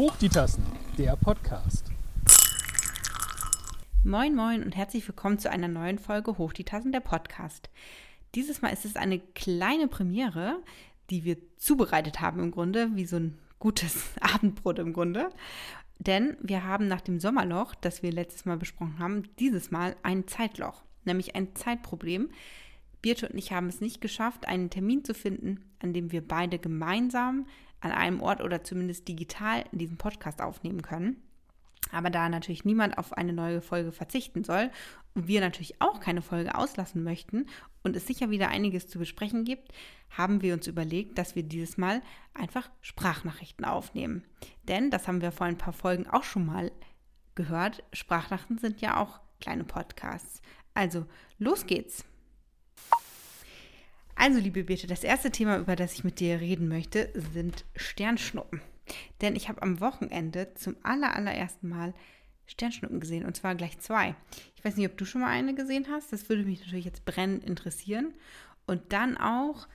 Hoch die Tassen, der Podcast. Moin Moin und herzlich willkommen zu einer neuen Folge Hoch die Tassen, der Podcast. Dieses Mal ist es eine kleine Premiere, die wir zubereitet haben im Grunde, wie so ein gutes Abendbrot im Grunde. Denn wir haben nach dem Sommerloch, das wir letztes Mal besprochen haben, dieses Mal ein Zeitloch, nämlich ein Zeitproblem. Birte und ich haben es nicht geschafft, einen Termin zu finden, an dem wir beide gemeinsam an einem Ort oder zumindest digital in diesem Podcast aufnehmen können. Aber da natürlich niemand auf eine neue Folge verzichten soll und wir natürlich auch keine Folge auslassen möchten und es sicher wieder einiges zu besprechen gibt, haben wir uns überlegt, dass wir dieses Mal einfach Sprachnachrichten aufnehmen. Denn, das haben wir vor ein paar Folgen auch schon mal gehört, Sprachnachrichten sind ja auch kleine Podcasts. Also, los geht's! Also, liebe Birte, das erste Thema, über das ich mit dir reden möchte, sind Sternschnuppen. Denn ich habe am Wochenende zum aller, allerersten Mal Sternschnuppen gesehen und zwar gleich zwei. Ich weiß nicht, ob du schon mal eine gesehen hast. Das würde mich natürlich jetzt brennend interessieren. Und dann auch,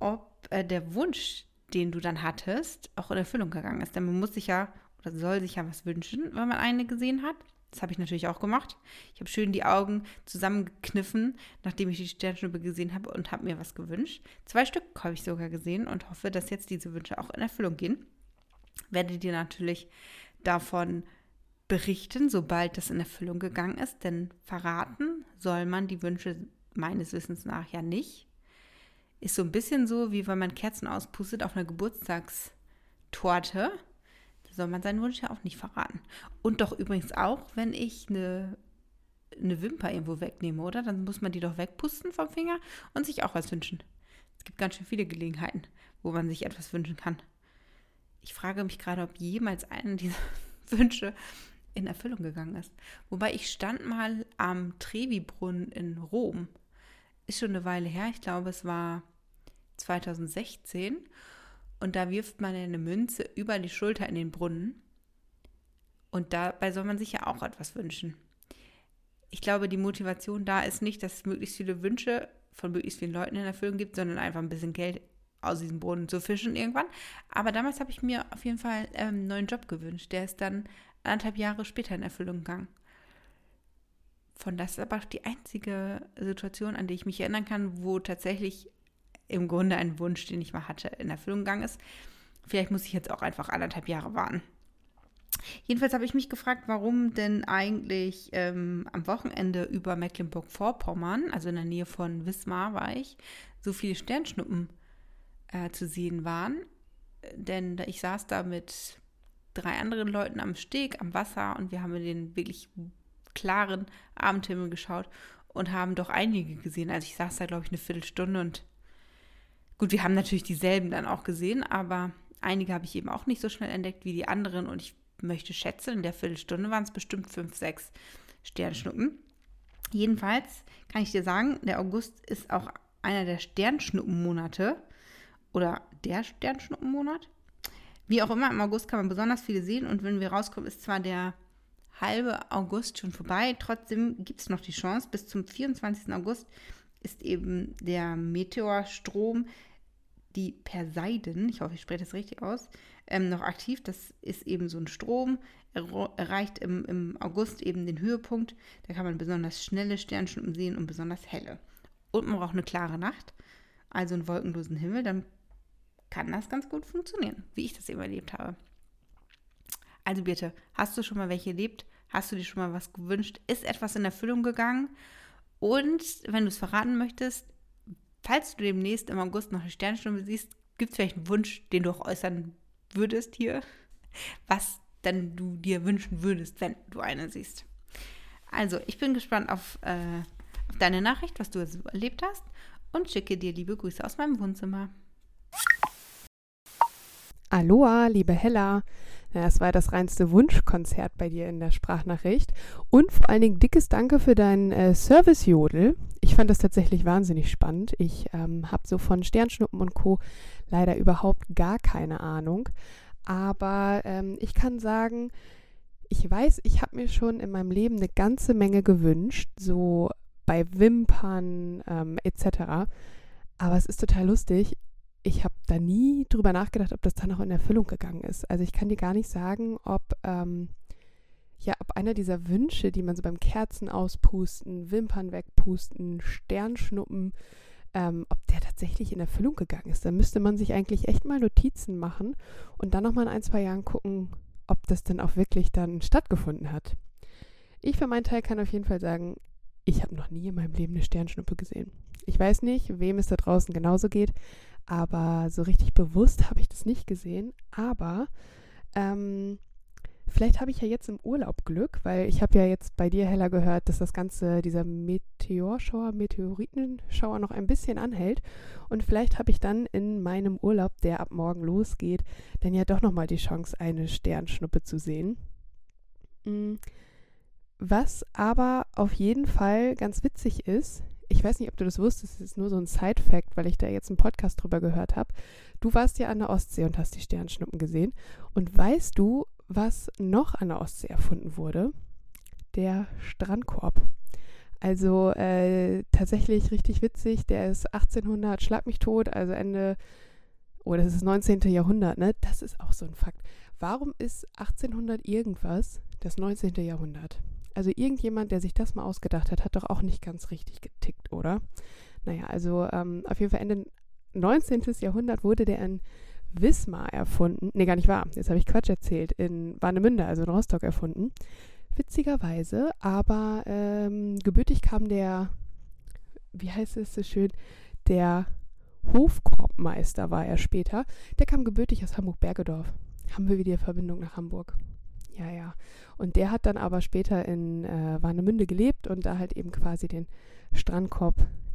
ob äh, der Wunsch, den du dann hattest, auch in Erfüllung gegangen ist. Denn man muss sich ja oder soll sich ja was wünschen, wenn man eine gesehen hat. Das habe ich natürlich auch gemacht. Ich habe schön die Augen zusammengekniffen, nachdem ich die Sternschnuppe gesehen habe und habe mir was gewünscht. Zwei Stück habe ich sogar gesehen und hoffe, dass jetzt diese Wünsche auch in Erfüllung gehen. Werde dir natürlich davon berichten, sobald das in Erfüllung gegangen ist, denn verraten soll man die Wünsche meines Wissens nach ja nicht. Ist so ein bisschen so, wie wenn man Kerzen auspustet auf einer Geburtstagstorte soll man seinen Wunsch ja auch nicht verraten. Und doch übrigens auch, wenn ich eine, eine Wimper irgendwo wegnehme, oder? Dann muss man die doch wegpusten vom Finger und sich auch was wünschen. Es gibt ganz schön viele Gelegenheiten, wo man sich etwas wünschen kann. Ich frage mich gerade, ob jemals einer dieser Wünsche in Erfüllung gegangen ist. Wobei ich stand mal am Trevi-Brunnen in Rom. Ist schon eine Weile her. Ich glaube, es war 2016. Und da wirft man eine Münze über die Schulter in den Brunnen. Und dabei soll man sich ja auch etwas wünschen. Ich glaube, die Motivation da ist nicht, dass es möglichst viele Wünsche von möglichst vielen Leuten in Erfüllung gibt, sondern einfach ein bisschen Geld aus diesem Brunnen zu fischen irgendwann. Aber damals habe ich mir auf jeden Fall ähm, einen neuen Job gewünscht. Der ist dann anderthalb Jahre später in Erfüllung gegangen. Von das ist aber die einzige Situation, an die ich mich erinnern kann, wo tatsächlich im Grunde ein Wunsch, den ich mal hatte, in Erfüllung gegangen ist. Vielleicht muss ich jetzt auch einfach anderthalb Jahre warten. Jedenfalls habe ich mich gefragt, warum denn eigentlich ähm, am Wochenende über Mecklenburg-Vorpommern, also in der Nähe von Wismar war ich, so viele Sternschnuppen äh, zu sehen waren. Denn ich saß da mit drei anderen Leuten am Steg, am Wasser und wir haben in den wirklich klaren Abendhimmel geschaut und haben doch einige gesehen. Also ich saß da, glaube ich, eine Viertelstunde und Gut, wir haben natürlich dieselben dann auch gesehen, aber einige habe ich eben auch nicht so schnell entdeckt wie die anderen und ich möchte schätzen, in der Viertelstunde waren es bestimmt fünf, sechs Sternschnuppen. Jedenfalls kann ich dir sagen, der August ist auch einer der Sternschnuppenmonate oder der Sternschnuppenmonat. Wie auch immer, im August kann man besonders viele sehen und wenn wir rauskommen, ist zwar der halbe August schon vorbei, trotzdem gibt es noch die Chance, bis zum 24. August ist eben der Meteorstrom, die Perseiden, ich hoffe, ich spreche das richtig aus, ähm, noch aktiv. Das ist eben so ein Strom, er erreicht im, im August eben den Höhepunkt. Da kann man besonders schnelle Sternschnuppen sehen und besonders helle. Und man braucht eine klare Nacht, also einen wolkenlosen Himmel, dann kann das ganz gut funktionieren, wie ich das eben erlebt habe. Also bitte, hast du schon mal welche erlebt? Hast du dir schon mal was gewünscht? Ist etwas in Erfüllung gegangen? Und wenn du es verraten möchtest, falls du demnächst im August noch eine Sternstunde siehst, gibt es vielleicht einen Wunsch, den du auch äußern würdest hier, was dann du dir wünschen würdest, wenn du eine siehst. Also, ich bin gespannt auf, äh, auf deine Nachricht, was du erlebt hast und schicke dir liebe Grüße aus meinem Wohnzimmer. Aloha, liebe Hella. Ja, es war das reinste Wunschkonzert bei dir in der Sprachnachricht. Und vor allen Dingen dickes Danke für deinen äh, Service-Jodel. Ich fand das tatsächlich wahnsinnig spannend. Ich ähm, habe so von Sternschnuppen und Co. leider überhaupt gar keine Ahnung. Aber ähm, ich kann sagen, ich weiß, ich habe mir schon in meinem Leben eine ganze Menge gewünscht, so bei Wimpern ähm, etc. Aber es ist total lustig ich habe da nie drüber nachgedacht, ob das dann auch in Erfüllung gegangen ist. Also ich kann dir gar nicht sagen, ob ähm, ja, ob einer dieser Wünsche, die man so beim Kerzen auspusten, Wimpern wegpusten, Sternschnuppen, ähm, ob der tatsächlich in Erfüllung gegangen ist. Da müsste man sich eigentlich echt mal Notizen machen und dann nochmal in ein, zwei Jahren gucken, ob das denn auch wirklich dann stattgefunden hat. Ich für meinen Teil kann auf jeden Fall sagen, ich habe noch nie in meinem Leben eine Sternschnuppe gesehen. Ich weiß nicht, wem es da draußen genauso geht, aber so richtig bewusst habe ich das nicht gesehen. Aber ähm, Vielleicht habe ich ja jetzt im Urlaub Glück, weil ich habe ja jetzt bei dir, Hella, gehört, dass das Ganze, dieser Meteorschauer, Meteoritenschauer noch ein bisschen anhält. Und vielleicht habe ich dann in meinem Urlaub, der ab morgen losgeht, dann ja doch nochmal die Chance, eine Sternschnuppe zu sehen. Mm. Was aber auf jeden Fall ganz witzig ist, ich weiß nicht, ob du das wusstest, es ist nur so ein Side-Fact, weil ich da jetzt einen Podcast drüber gehört habe. Du warst ja an der Ostsee und hast die Sternschnuppen gesehen. Und weißt du, was noch an der Ostsee erfunden wurde? Der Strandkorb. Also äh, tatsächlich richtig witzig. Der ist 1800, schlag mich tot, also Ende, oh, das ist das 19. Jahrhundert, ne? Das ist auch so ein Fakt. Warum ist 1800 irgendwas das 19. Jahrhundert? Also irgendjemand, der sich das mal ausgedacht hat, hat doch auch nicht ganz richtig getickt, oder? Naja, also ähm, auf jeden Fall Ende 19. Jahrhundert wurde der in Wismar erfunden. Nee, gar nicht wahr. Jetzt habe ich Quatsch erzählt. In Warnemünde, also in Rostock erfunden. Witzigerweise, aber ähm, gebürtig kam der, wie heißt es so schön, der Hofkorbmeister war er später. Der kam gebürtig aus Hamburg-Bergedorf. Haben wir wieder Verbindung nach Hamburg. Ja, ja. Und der hat dann aber später in äh, Warnemünde gelebt und da halt eben quasi den Strandkorb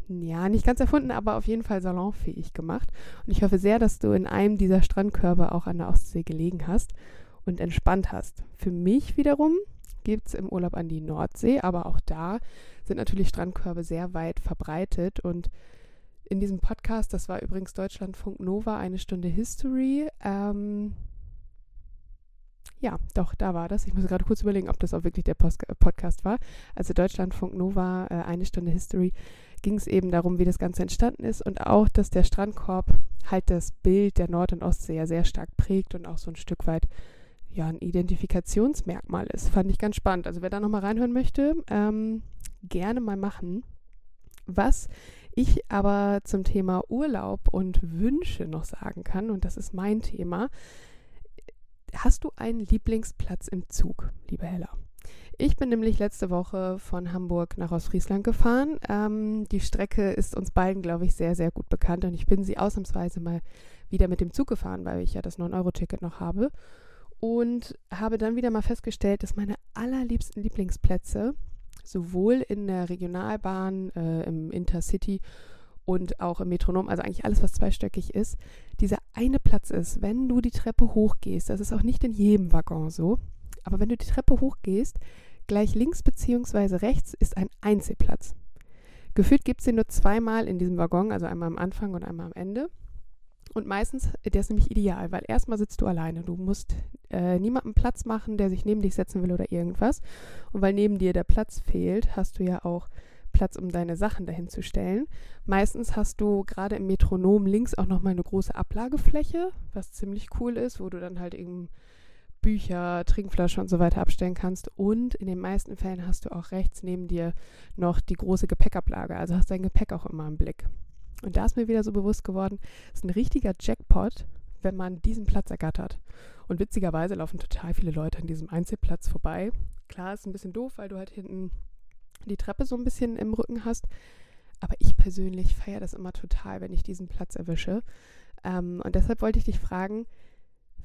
ja, nicht ganz erfunden, aber auf jeden Fall salonfähig gemacht. Und ich hoffe sehr, dass du in einem dieser Strandkörbe auch an der Ostsee gelegen hast und entspannt hast. Für mich wiederum gibt es im Urlaub an die Nordsee, aber auch da sind natürlich Strandkörbe sehr weit verbreitet und in diesem Podcast, das war übrigens Deutschlandfunk Nova, eine Stunde History. Ähm, ja, doch, da war das. Ich muss gerade kurz überlegen, ob das auch wirklich der Post Podcast war. Also Deutschlandfunk Nova, äh, eine Stunde History ging es eben darum, wie das Ganze entstanden ist und auch, dass der Strandkorb halt das Bild der Nord- und Ostsee ja sehr stark prägt und auch so ein Stück weit ja ein Identifikationsmerkmal ist. Fand ich ganz spannend. Also wer da nochmal reinhören möchte, ähm, gerne mal machen. Was ich aber zum Thema Urlaub und Wünsche noch sagen kann, und das ist mein Thema, hast du einen Lieblingsplatz im Zug, liebe Hella? Ich bin nämlich letzte Woche von Hamburg nach Ostfriesland gefahren. Ähm, die Strecke ist uns beiden, glaube ich, sehr, sehr gut bekannt und ich bin sie ausnahmsweise mal wieder mit dem Zug gefahren, weil ich ja das 9-Euro-Ticket noch habe. Und habe dann wieder mal festgestellt, dass meine allerliebsten Lieblingsplätze sowohl in der Regionalbahn, äh, im Intercity und auch im Metronom, also eigentlich alles, was zweistöckig ist, dieser eine Platz ist, wenn du die Treppe hochgehst. Das ist auch nicht in jedem Waggon so. Aber wenn du die Treppe hochgehst, Gleich links bzw. rechts ist ein Einzelplatz. Gefühlt gibt es den nur zweimal in diesem Waggon, also einmal am Anfang und einmal am Ende. Und meistens, der ist nämlich ideal, weil erstmal sitzt du alleine. Du musst äh, niemandem Platz machen, der sich neben dich setzen will oder irgendwas. Und weil neben dir der Platz fehlt, hast du ja auch Platz, um deine Sachen dahin zu stellen. Meistens hast du gerade im Metronom links auch nochmal eine große Ablagefläche, was ziemlich cool ist, wo du dann halt eben Bücher, Trinkflasche und so weiter abstellen kannst. Und in den meisten Fällen hast du auch rechts neben dir noch die große Gepäckablage. Also hast dein Gepäck auch immer im Blick. Und da ist mir wieder so bewusst geworden, es ist ein richtiger Jackpot, wenn man diesen Platz ergattert. Und witzigerweise laufen total viele Leute an diesem Einzelplatz vorbei. Klar, ist ein bisschen doof, weil du halt hinten die Treppe so ein bisschen im Rücken hast. Aber ich persönlich feiere das immer total, wenn ich diesen Platz erwische. Ähm, und deshalb wollte ich dich fragen,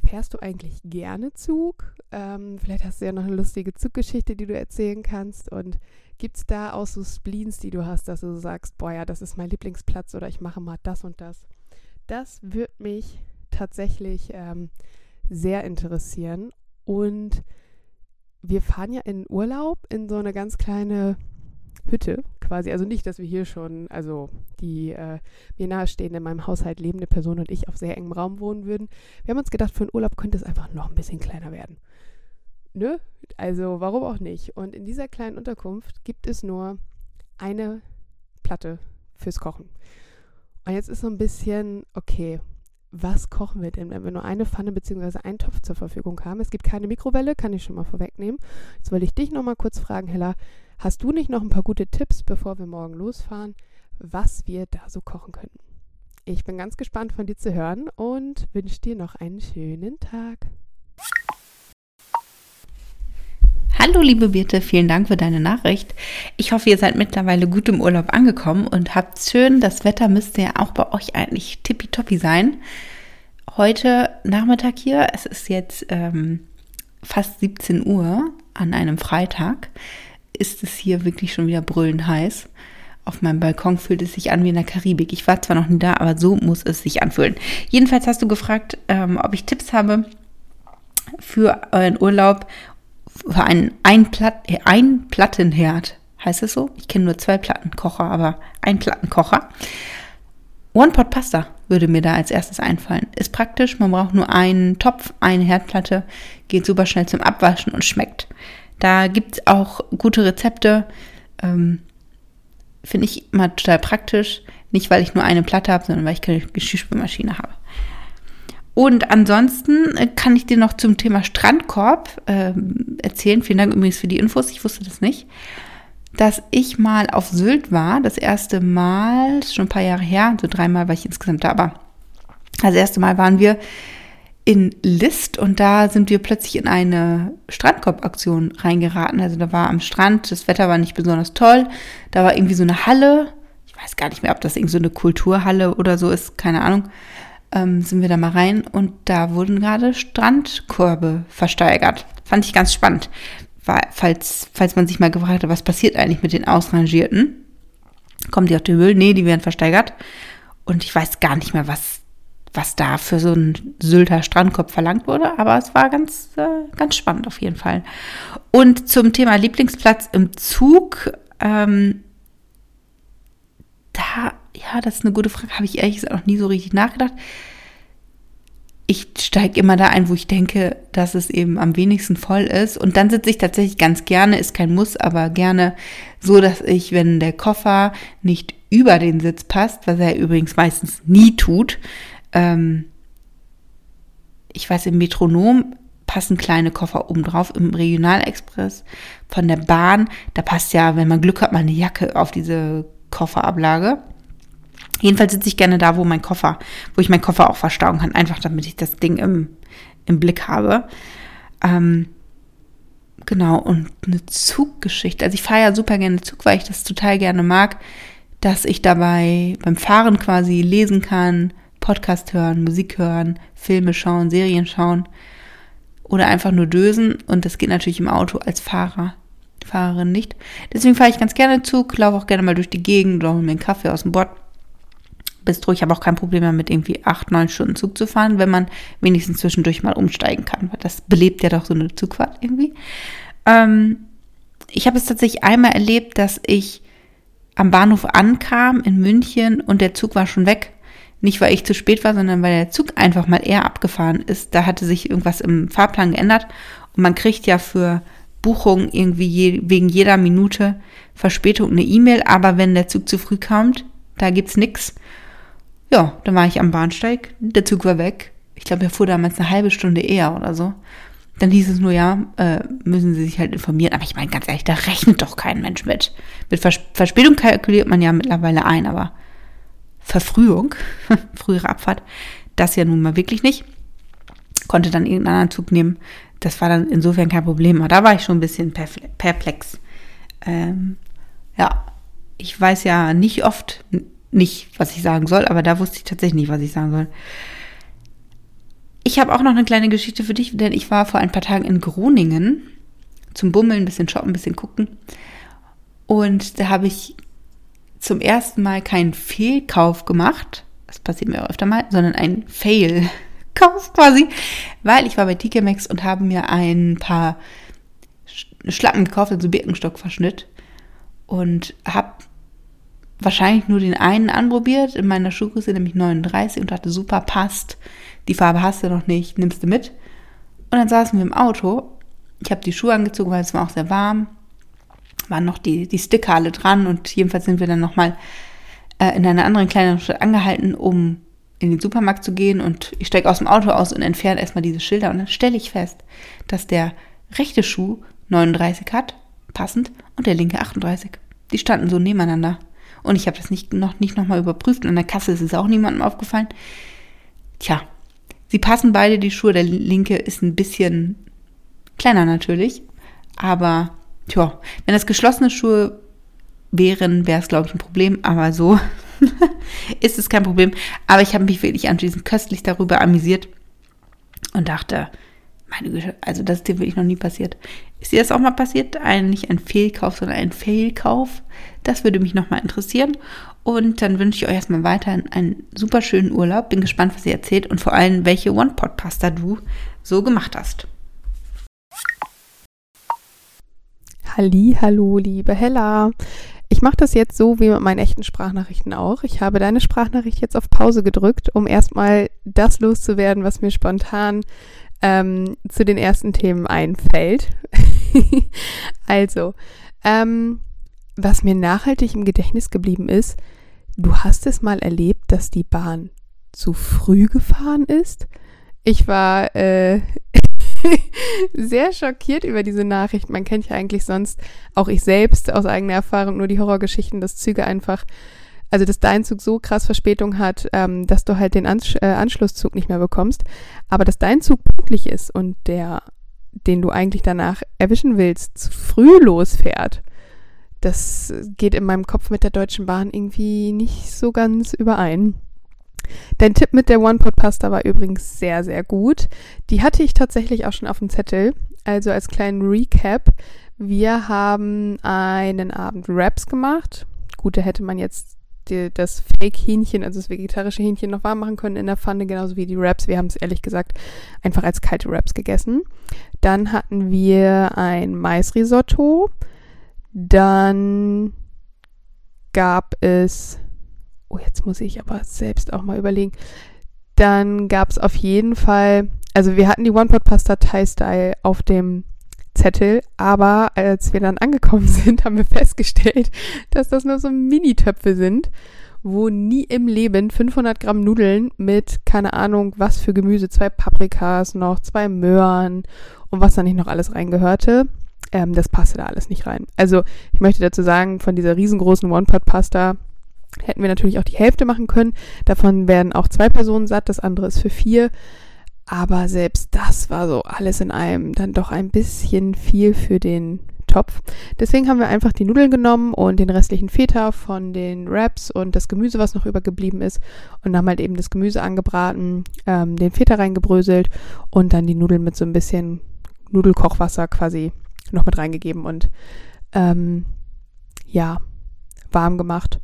Fährst du eigentlich gerne Zug? Ähm, vielleicht hast du ja noch eine lustige Zuggeschichte, die du erzählen kannst. Und gibt es da auch so Spleens, die du hast, dass du sagst, boah ja, das ist mein Lieblingsplatz oder ich mache mal das und das? Das würde mich tatsächlich ähm, sehr interessieren. Und wir fahren ja in Urlaub in so eine ganz kleine Hütte quasi. Also nicht, dass wir hier schon, also die äh, mir nahestehende in meinem Haushalt lebende Person und ich auf sehr engem Raum wohnen würden. Wir haben uns gedacht, für einen Urlaub könnte es einfach noch ein bisschen kleiner werden. Nö, also warum auch nicht? Und in dieser kleinen Unterkunft gibt es nur eine Platte fürs Kochen. Und jetzt ist so ein bisschen, okay, was kochen wir denn, wenn wir nur eine Pfanne bzw. einen Topf zur Verfügung haben? Es gibt keine Mikrowelle, kann ich schon mal vorwegnehmen. Jetzt wollte ich dich noch mal kurz fragen, Hella, hast du nicht noch ein paar gute Tipps, bevor wir morgen losfahren, was wir da so kochen könnten? Ich bin ganz gespannt von dir zu hören und wünsche dir noch einen schönen Tag. Hallo liebe Birte, vielen Dank für deine Nachricht. Ich hoffe, ihr seid mittlerweile gut im Urlaub angekommen und habt schön, das Wetter müsste ja auch bei euch eigentlich tippitoppi sein. Heute Nachmittag hier, es ist jetzt ähm, fast 17 Uhr an einem Freitag, ist es hier wirklich schon wieder brüllend heiß. Auf meinem Balkon fühlt es sich an wie in der Karibik. Ich war zwar noch nie da, aber so muss es sich anfühlen. Jedenfalls hast du gefragt, ähm, ob ich Tipps habe für euren Urlaub für einen Einplatt, äh, Einplattenherd. Heißt es so? Ich kenne nur zwei Plattenkocher, aber ein Plattenkocher. One-Pot Pasta würde mir da als erstes einfallen. Ist praktisch, man braucht nur einen Topf, eine Herdplatte, geht super schnell zum Abwaschen und schmeckt. Da gibt es auch gute Rezepte. Ähm, Finde ich immer total praktisch. Nicht, weil ich nur eine Platte habe, sondern weil ich keine Geschirrspülmaschine habe. Und ansonsten äh, kann ich dir noch zum Thema Strandkorb äh, erzählen. Vielen Dank übrigens für die Infos. Ich wusste das nicht. Dass ich mal auf Sylt war. Das erste Mal, schon ein paar Jahre her. So dreimal war ich insgesamt da. Aber das erste Mal waren wir in List und da sind wir plötzlich in eine Strandkorbaktion reingeraten. Also da war am Strand, das Wetter war nicht besonders toll. Da war irgendwie so eine Halle. Ich weiß gar nicht mehr, ob das irgendwie so eine Kulturhalle oder so ist. Keine Ahnung ähm, sind wir da mal rein und da wurden gerade Strandkörbe versteigert. Fand ich ganz spannend, weil, falls, falls man sich mal gefragt hat, was passiert eigentlich mit den Ausrangierten. Kommen die auf den Müll? Nee, die werden versteigert. Und ich weiß gar nicht mehr, was, was da für so ein Sylter Strandkorb verlangt wurde, aber es war ganz, äh, ganz spannend auf jeden Fall. Und zum Thema Lieblingsplatz im Zug, ähm, ja, das ist eine gute Frage. Habe ich ehrlich gesagt noch nie so richtig nachgedacht. Ich steige immer da ein, wo ich denke, dass es eben am wenigsten voll ist. Und dann sitze ich tatsächlich ganz gerne, ist kein Muss, aber gerne so, dass ich, wenn der Koffer nicht über den Sitz passt, was er übrigens meistens nie tut, ähm, ich weiß, im Metronom passen kleine Koffer oben drauf, im Regionalexpress von der Bahn, da passt ja, wenn man Glück hat, mal eine Jacke auf diese Kofferablage. Jedenfalls sitze ich gerne da, wo mein Koffer, wo ich meinen Koffer auch verstauen kann, einfach damit ich das Ding im, im Blick habe. Ähm, genau, und eine Zuggeschichte. Also ich fahre ja super gerne Zug, weil ich das total gerne mag, dass ich dabei beim Fahren quasi lesen kann, Podcast hören, Musik hören, Filme schauen, Serien schauen oder einfach nur dösen. Und das geht natürlich im Auto als Fahrer, Fahrerin nicht. Deswegen fahre ich ganz gerne Zug, laufe auch gerne mal durch die Gegend hole mir einen Kaffee aus dem Bord Bistro. Ich habe auch kein Problem damit, irgendwie acht, neun Stunden Zug zu fahren, wenn man wenigstens zwischendurch mal umsteigen kann, weil das belebt ja doch so eine Zugfahrt irgendwie. Ähm, ich habe es tatsächlich einmal erlebt, dass ich am Bahnhof ankam in München und der Zug war schon weg. Nicht, weil ich zu spät war, sondern weil der Zug einfach mal eher abgefahren ist. Da hatte sich irgendwas im Fahrplan geändert und man kriegt ja für Buchungen irgendwie je, wegen jeder Minute Verspätung eine E-Mail, aber wenn der Zug zu früh kommt, da gibt's nichts. Ja, dann war ich am Bahnsteig, der Zug war weg. Ich glaube, er fuhr damals eine halbe Stunde eher oder so. Dann hieß es nur, ja, äh, müssen Sie sich halt informieren. Aber ich meine, ganz ehrlich, da rechnet doch kein Mensch mit. Mit Vers Verspätung kalkuliert man ja mittlerweile ein, aber Verfrühung, frühere Abfahrt, das ja nun mal wirklich nicht. Konnte dann irgendeinen anderen Zug nehmen. Das war dann insofern kein Problem. Aber da war ich schon ein bisschen perplex. Ähm, ja, ich weiß ja nicht oft, nicht, was ich sagen soll, aber da wusste ich tatsächlich nicht, was ich sagen soll. Ich habe auch noch eine kleine Geschichte für dich, denn ich war vor ein paar Tagen in Groningen zum Bummeln, ein bisschen shoppen, ein bisschen gucken. Und da habe ich zum ersten Mal keinen Fehlkauf gemacht. Das passiert mir auch öfter mal, sondern einen Fail-Kauf quasi, weil ich war bei TK Maxx und habe mir ein paar Schlappen gekauft, also Birkenstock-Verschnitt und habe wahrscheinlich nur den einen anprobiert, in meiner Schuhgröße, nämlich 39 und dachte, super, passt. Die Farbe hast du noch nicht, nimmst du mit. Und dann saßen wir im Auto. Ich habe die Schuhe angezogen, weil es war auch sehr warm. Waren noch die, die Sticker alle dran und jedenfalls sind wir dann nochmal äh, in einer anderen kleinen Stadt angehalten, um in den Supermarkt zu gehen und ich steige aus dem Auto aus und entferne erstmal diese Schilder und dann stelle ich fest, dass der rechte Schuh 39 hat, passend, und der linke 38. Die standen so nebeneinander. Und ich habe das nicht, noch nicht nochmal überprüft. Und an der Kasse ist es auch niemandem aufgefallen. Tja, sie passen beide, die Schuhe. Der linke ist ein bisschen kleiner natürlich. Aber, tja, wenn das geschlossene Schuhe wären, wäre es, glaube ich, ein Problem. Aber so ist es kein Problem. Aber ich habe mich wirklich anschließend köstlich darüber amüsiert und dachte, meine Güte, also das ist dir wirklich noch nie passiert. Ist dir das auch mal passiert? Ein, nicht ein Fehlkauf, sondern ein Fehlkauf? Das würde mich nochmal interessieren. Und dann wünsche ich euch erstmal weiterhin einen super schönen Urlaub. Bin gespannt, was ihr erzählt und vor allem, welche One-Pot-Pasta du so gemacht hast. Halli, hallo, liebe Hella. Ich mache das jetzt so wie mit meinen echten Sprachnachrichten auch. Ich habe deine Sprachnachricht jetzt auf Pause gedrückt, um erstmal das loszuwerden, was mir spontan ähm, zu den ersten Themen einfällt. also, ähm, was mir nachhaltig im Gedächtnis geblieben ist, du hast es mal erlebt, dass die Bahn zu früh gefahren ist. Ich war äh, sehr schockiert über diese Nachricht. Man kennt ja eigentlich sonst, auch ich selbst aus eigener Erfahrung, nur die Horrorgeschichten, dass Züge einfach also dass dein Zug so krass Verspätung hat, ähm, dass du halt den Ans äh, Anschlusszug nicht mehr bekommst, aber dass dein Zug pünktlich ist und der, den du eigentlich danach erwischen willst, zu früh losfährt, das geht in meinem Kopf mit der Deutschen Bahn irgendwie nicht so ganz überein. Dein Tipp mit der One-Pot-Pasta war übrigens sehr, sehr gut. Die hatte ich tatsächlich auch schon auf dem Zettel. Also als kleinen Recap. Wir haben einen Abend Raps gemacht. Gut, da hätte man jetzt die, das Fake-Hähnchen, also das vegetarische Hähnchen, noch warm machen können in der Pfanne, genauso wie die Wraps. Wir haben es ehrlich gesagt einfach als kalte Wraps gegessen. Dann hatten wir ein Maisrisotto. Dann gab es, oh, jetzt muss ich aber selbst auch mal überlegen. Dann gab es auf jeden Fall, also wir hatten die One-Pot-Pasta Thai-Style auf dem Zettel, aber als wir dann angekommen sind, haben wir festgestellt, dass das nur so Mini-Töpfe sind, wo nie im Leben 500 Gramm Nudeln mit, keine Ahnung, was für Gemüse, zwei Paprikas noch, zwei Möhren und was da nicht noch alles reingehörte. Ähm, das passte da alles nicht rein. Also ich möchte dazu sagen, von dieser riesengroßen One-Pot-Pasta hätten wir natürlich auch die Hälfte machen können. Davon werden auch zwei Personen satt, das andere ist für vier. Aber selbst das war so alles in einem dann doch ein bisschen viel für den Topf. Deswegen haben wir einfach die Nudeln genommen und den restlichen Feta von den Wraps und das Gemüse, was noch übergeblieben ist. Und haben halt eben das Gemüse angebraten, ähm, den Feta reingebröselt und dann die Nudeln mit so ein bisschen Nudelkochwasser quasi noch mit reingegeben und ähm, ja, warm gemacht.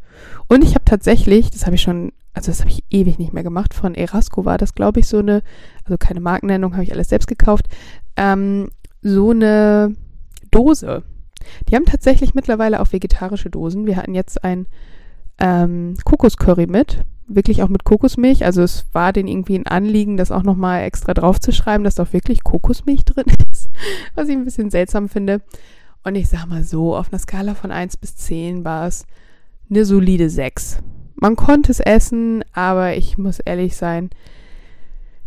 Und ich habe tatsächlich, das habe ich schon also das habe ich ewig nicht mehr gemacht. Von Erasco war das, glaube ich, so eine, also keine Markennennung, habe ich alles selbst gekauft, ähm, so eine Dose. Die haben tatsächlich mittlerweile auch vegetarische Dosen. Wir hatten jetzt ein ähm, Kokoscurry mit, wirklich auch mit Kokosmilch. Also es war denen irgendwie ein Anliegen, das auch nochmal extra draufzuschreiben, dass da auch wirklich Kokosmilch drin ist, was ich ein bisschen seltsam finde. Und ich sag mal so, auf einer Skala von 1 bis 10 war es eine solide 6. Man konnte es essen, aber ich muss ehrlich sein,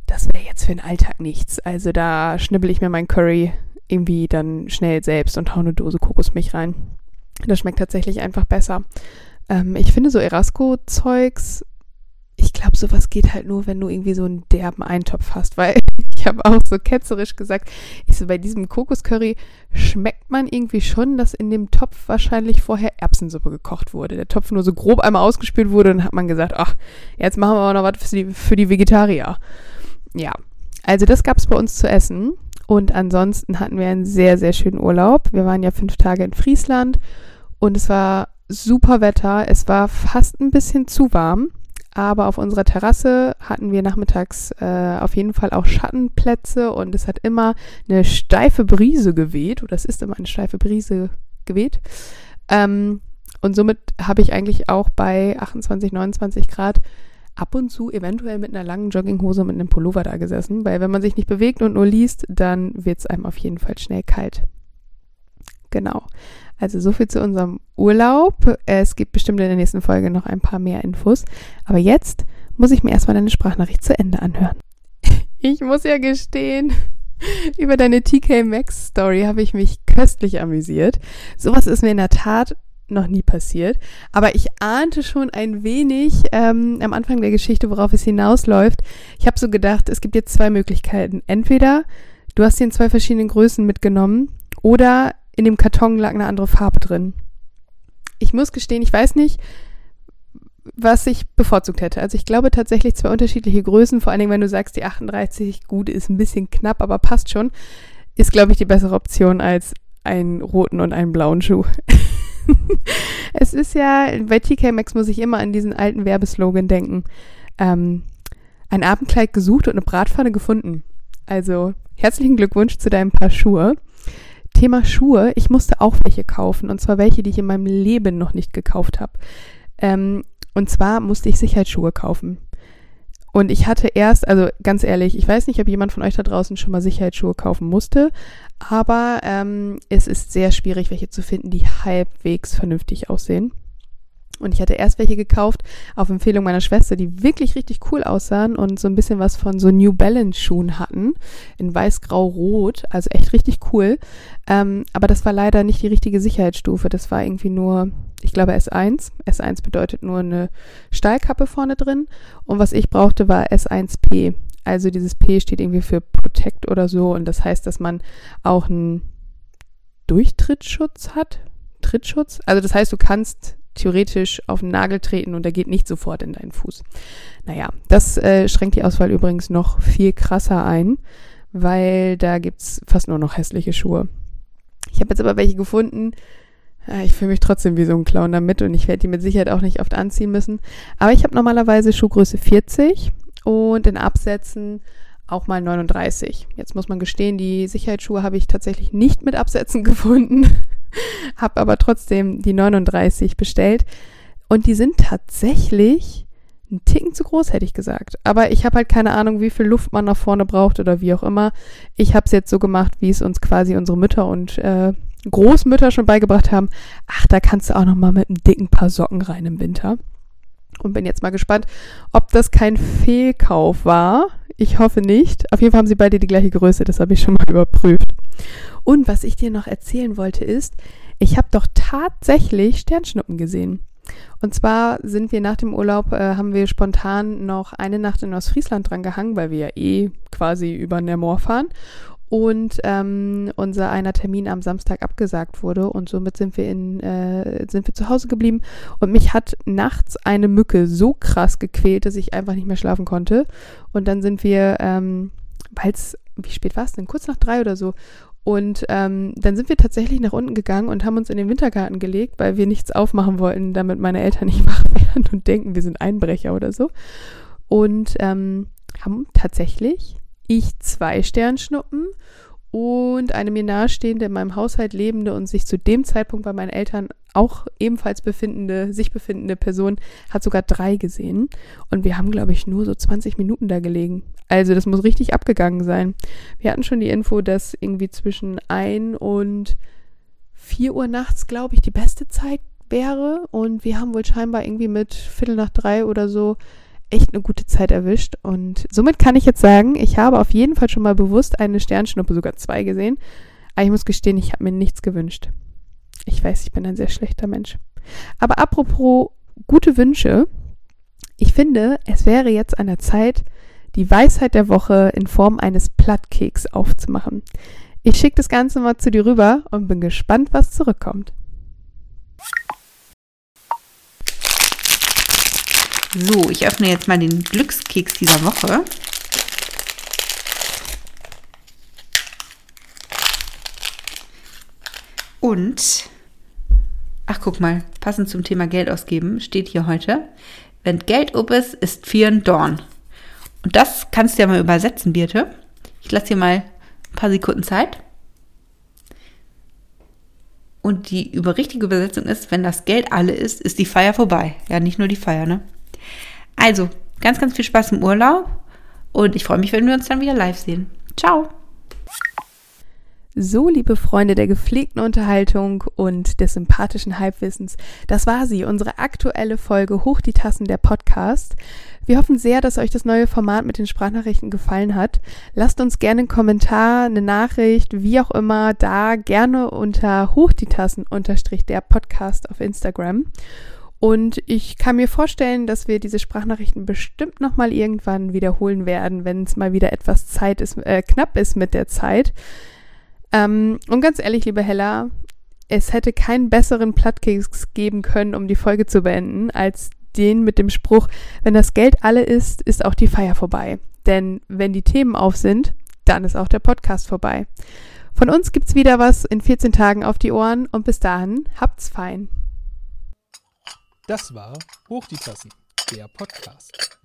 das wäre jetzt für den Alltag nichts. Also da schnibbel ich mir mein Curry irgendwie dann schnell selbst und hau eine Dose Kokosmilch rein. Das schmeckt tatsächlich einfach besser. Ähm, ich finde so Erasco-Zeugs ich glaube, sowas geht halt nur, wenn du irgendwie so einen derben Eintopf hast, weil ich habe auch so ketzerisch gesagt, ich so bei diesem Kokoscurry schmeckt man irgendwie schon, dass in dem Topf wahrscheinlich vorher Erbsensuppe gekocht wurde. Der Topf nur so grob einmal ausgespült wurde und hat man gesagt, ach, jetzt machen wir aber noch was für die, für die Vegetarier. Ja, also das gab es bei uns zu essen und ansonsten hatten wir einen sehr, sehr schönen Urlaub. Wir waren ja fünf Tage in Friesland und es war super Wetter. Es war fast ein bisschen zu warm. Aber auf unserer Terrasse hatten wir nachmittags äh, auf jeden Fall auch Schattenplätze und es hat immer eine steife Brise geweht, oder es ist immer eine steife Brise geweht. Ähm, und somit habe ich eigentlich auch bei 28, 29 Grad ab und zu eventuell mit einer langen Jogginghose und mit einem Pullover da gesessen, weil wenn man sich nicht bewegt und nur liest, dann wird es einem auf jeden Fall schnell kalt. Genau. Also so viel zu unserem Urlaub. Es gibt bestimmt in der nächsten Folge noch ein paar mehr Infos. Aber jetzt muss ich mir erstmal deine Sprachnachricht zu Ende anhören. Ich muss ja gestehen, über deine TK Maxx Story habe ich mich köstlich amüsiert. Sowas ist mir in der Tat noch nie passiert. Aber ich ahnte schon ein wenig ähm, am Anfang der Geschichte, worauf es hinausläuft. Ich habe so gedacht, es gibt jetzt zwei Möglichkeiten. Entweder du hast sie in zwei verschiedenen Größen mitgenommen oder in dem Karton lag eine andere Farbe drin. Ich muss gestehen, ich weiß nicht, was ich bevorzugt hätte. Also ich glaube tatsächlich zwei unterschiedliche Größen, vor allen Dingen, wenn du sagst, die 38, gut, ist ein bisschen knapp, aber passt schon, ist, glaube ich, die bessere Option als einen roten und einen blauen Schuh. es ist ja, bei TK Maxx muss ich immer an diesen alten Werbeslogan denken. Ähm, ein Abendkleid gesucht und eine Bratpfanne gefunden. Also herzlichen Glückwunsch zu deinem Paar Schuhe. Thema Schuhe, ich musste auch welche kaufen und zwar welche, die ich in meinem Leben noch nicht gekauft habe. Ähm, und zwar musste ich Sicherheitsschuhe kaufen. Und ich hatte erst, also ganz ehrlich, ich weiß nicht, ob jemand von euch da draußen schon mal Sicherheitsschuhe kaufen musste, aber ähm, es ist sehr schwierig, welche zu finden, die halbwegs vernünftig aussehen. Und ich hatte erst welche gekauft auf Empfehlung meiner Schwester, die wirklich richtig cool aussahen und so ein bisschen was von so New Balance Schuhen hatten. In weiß, grau, rot. Also echt richtig cool. Ähm, aber das war leider nicht die richtige Sicherheitsstufe. Das war irgendwie nur, ich glaube S1. S1 bedeutet nur eine Stahlkappe vorne drin. Und was ich brauchte, war S1P. Also dieses P steht irgendwie für Protect oder so. Und das heißt, dass man auch einen Durchtrittsschutz hat. Trittschutz. Also das heißt, du kannst theoretisch auf den Nagel treten und er geht nicht sofort in deinen Fuß. Naja, das äh, schränkt die Auswahl übrigens noch viel krasser ein, weil da gibt es fast nur noch hässliche Schuhe. Ich habe jetzt aber welche gefunden. Äh, ich fühle mich trotzdem wie so ein Clown damit und ich werde die mit Sicherheit auch nicht oft anziehen müssen. Aber ich habe normalerweise Schuhgröße 40 und in Absätzen auch mal 39. Jetzt muss man gestehen, die Sicherheitsschuhe habe ich tatsächlich nicht mit Absätzen gefunden habe aber trotzdem die 39 bestellt. Und die sind tatsächlich ein Ticken zu groß, hätte ich gesagt. Aber ich habe halt keine Ahnung, wie viel Luft man nach vorne braucht oder wie auch immer. Ich habe es jetzt so gemacht, wie es uns quasi unsere Mütter und äh, Großmütter schon beigebracht haben. Ach, da kannst du auch noch mal mit einem dicken Paar Socken rein im Winter. Und bin jetzt mal gespannt, ob das kein Fehlkauf war. Ich hoffe nicht. Auf jeden Fall haben sie beide die gleiche Größe, das habe ich schon mal überprüft. Und was ich dir noch erzählen wollte ist, ich habe doch tatsächlich Sternschnuppen gesehen. Und zwar sind wir nach dem Urlaub, äh, haben wir spontan noch eine Nacht in Ostfriesland dran gehangen, weil wir ja eh quasi über den Moor fahren. Und ähm, unser einer Termin am Samstag abgesagt wurde und somit sind wir in äh, sind wir zu Hause geblieben und mich hat nachts eine Mücke so krass gequält, dass ich einfach nicht mehr schlafen konnte. Und dann sind wir, ähm, weil es wie spät war es denn? Kurz nach drei oder so. Und ähm, dann sind wir tatsächlich nach unten gegangen und haben uns in den Wintergarten gelegt, weil wir nichts aufmachen wollten, damit meine Eltern nicht wach werden und denken, wir sind Einbrecher oder so. Und ähm, haben tatsächlich ich zwei Sternschnuppen und eine mir nahestehende, in meinem Haushalt lebende und sich zu dem Zeitpunkt bei meinen Eltern auch ebenfalls befindende, sich befindende Person hat sogar drei gesehen. Und wir haben, glaube ich, nur so 20 Minuten da gelegen. Also das muss richtig abgegangen sein. Wir hatten schon die Info, dass irgendwie zwischen 1 und 4 Uhr nachts, glaube ich, die beste Zeit wäre. Und wir haben wohl scheinbar irgendwie mit Viertel nach drei oder so echt eine gute Zeit erwischt. Und somit kann ich jetzt sagen, ich habe auf jeden Fall schon mal bewusst eine Sternschnuppe, sogar zwei gesehen. Aber ich muss gestehen, ich habe mir nichts gewünscht. Ich weiß, ich bin ein sehr schlechter Mensch. Aber apropos gute Wünsche, ich finde, es wäre jetzt an der Zeit, die Weisheit der Woche in Form eines Plattkeks aufzumachen. Ich schicke das Ganze mal zu dir rüber und bin gespannt, was zurückkommt. So, ich öffne jetzt mal den Glückskeks dieser Woche. Und, ach guck mal, passend zum Thema Geld ausgeben, steht hier heute, wenn Geld ob ist, ist Vieren Dorn. Und das kannst du ja mal übersetzen, Birte. Ich lasse dir mal ein paar Sekunden Zeit. Und die richtige Übersetzung ist, wenn das Geld alle ist, ist die Feier vorbei. Ja, nicht nur die Feier, ne? Also, ganz, ganz viel Spaß im Urlaub und ich freue mich, wenn wir uns dann wieder live sehen. Ciao! So, liebe Freunde der gepflegten Unterhaltung und des sympathischen Halbwissens, das war sie, unsere aktuelle Folge Hoch die Tassen der Podcast. Wir hoffen sehr, dass euch das neue Format mit den Sprachnachrichten gefallen hat. Lasst uns gerne einen Kommentar, eine Nachricht, wie auch immer, da gerne unter Hoch die Tassen unterstrich der Podcast auf Instagram. Und ich kann mir vorstellen, dass wir diese Sprachnachrichten bestimmt nochmal irgendwann wiederholen werden, wenn es mal wieder etwas Zeit ist, äh, knapp ist mit der Zeit. Ähm, und ganz ehrlich, liebe Hella, es hätte keinen besseren Plattkeks geben können, um die Folge zu beenden, als den mit dem Spruch, wenn das Geld alle ist, ist auch die Feier vorbei. Denn wenn die Themen auf sind, dann ist auch der Podcast vorbei. Von uns gibt's wieder was in 14 Tagen auf die Ohren und bis dahin habt's fein. Das war Hoch die Tassen, der Podcast.